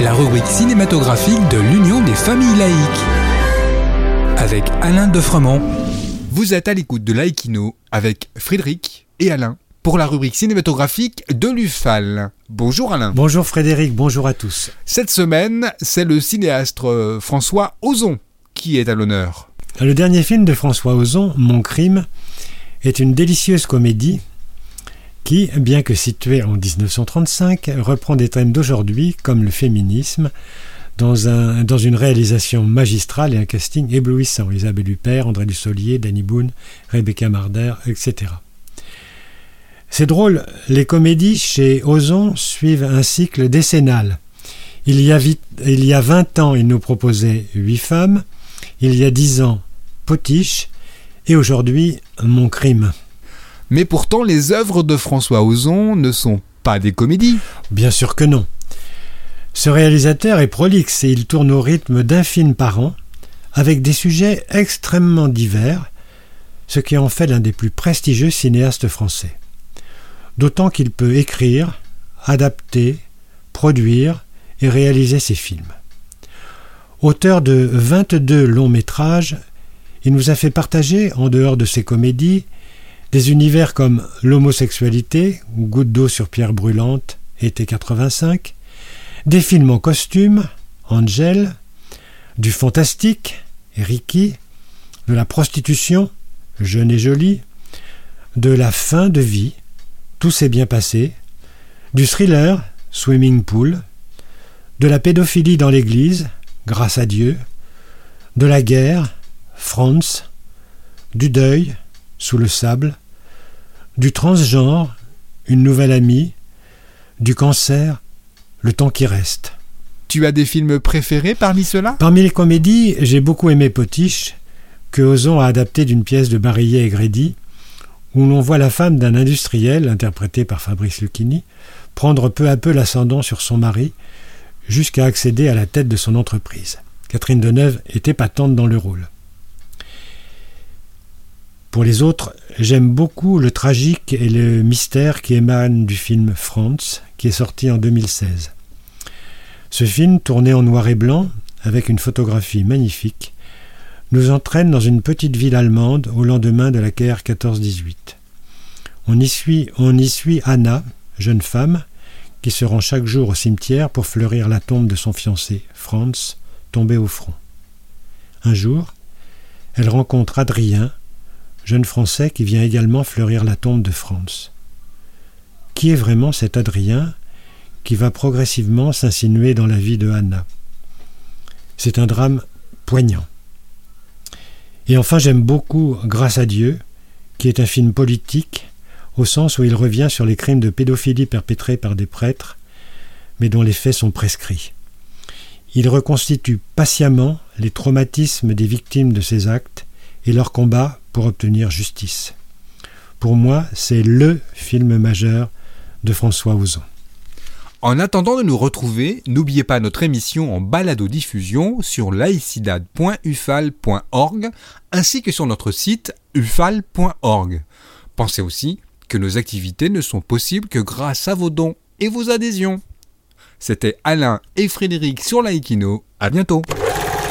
La rubrique cinématographique de l'Union des familles laïques. Avec Alain Defremont. Vous êtes à l'écoute de Laïkino avec Frédéric et Alain pour la rubrique cinématographique de l'UFAL. Bonjour Alain. Bonjour Frédéric, bonjour à tous. Cette semaine, c'est le cinéaste euh, François Ozon qui est à l'honneur. Le dernier film de François Ozon, Mon crime, est une délicieuse comédie qui, bien que située en 1935, reprend des thèmes d'aujourd'hui comme le féminisme, dans, un, dans une réalisation magistrale et un casting éblouissant. Isabelle Huppert, André Dussolier, Danny Boone, Rebecca Marder, etc. C'est drôle, les comédies chez Ozon suivent un cycle décennal. Il y, a a 20 ans, il nous proposait huit femmes, il y a 10 ans, Potiche, et aujourd'hui, Mon crime. Mais pourtant, les œuvres de François Ozon ne sont pas des comédies. Bien sûr que non. Ce réalisateur est prolixe et il tourne au rythme d'un film par an, avec des sujets extrêmement divers, ce qui en fait l'un des plus prestigieux cinéastes français. D'autant qu'il peut écrire, adapter, produire et réaliser ses films. Auteur de 22 longs métrages, il nous a fait partager, en dehors de ses comédies, des univers comme l'homosexualité, Goutte d'eau sur pierre brûlante, été 85, des films en costume, Angel, du fantastique, Ricky, de la prostitution, Jeune et jolie, de la fin de vie, Tout s'est bien passé, du thriller, Swimming Pool, de la pédophilie dans l'Église, Grâce à Dieu, de la guerre, France, du deuil, Sous le sable, du transgenre, une nouvelle amie, du cancer, le temps qui reste. Tu as des films préférés parmi ceux-là? Parmi les comédies, j'ai beaucoup aimé Potiche, que Ozon a adapté d'une pièce de Barillet et Grédy, où l'on voit la femme d'un industriel, interprété par Fabrice Lucchini, prendre peu à peu l'ascendant sur son mari, jusqu'à accéder à la tête de son entreprise. Catherine Deneuve est épatante dans le rôle. Pour les autres, j'aime beaucoup le tragique et le mystère qui émanent du film France, qui est sorti en 2016. Ce film, tourné en noir et blanc, avec une photographie magnifique, nous entraîne dans une petite ville allemande au lendemain de la guerre 14-18. On on y suit Anna, jeune femme, qui se rend chaque jour au cimetière pour fleurir la tombe de son fiancé, Franz, tombé au front. Un jour, elle rencontre Adrien, jeune Français qui vient également fleurir la tombe de France. Qui est vraiment cet Adrien qui va progressivement s'insinuer dans la vie de Anna C'est un drame poignant. Et enfin, j'aime beaucoup Grâce à Dieu, qui est un film politique, au sens où il revient sur les crimes de pédophilie perpétrés par des prêtres, mais dont les faits sont prescrits. Il reconstitue patiemment les traumatismes des victimes de ces actes et leur combat pour obtenir justice. Pour moi, c'est LE film majeur de François Ozon. En attendant de nous retrouver, n'oubliez pas notre émission en balado-diffusion sur laicidad.ufal.org ainsi que sur notre site ufal.org. Pensez aussi que nos activités ne sont possibles que grâce à vos dons et vos adhésions. C'était Alain et Frédéric sur Laïkino. À bientôt.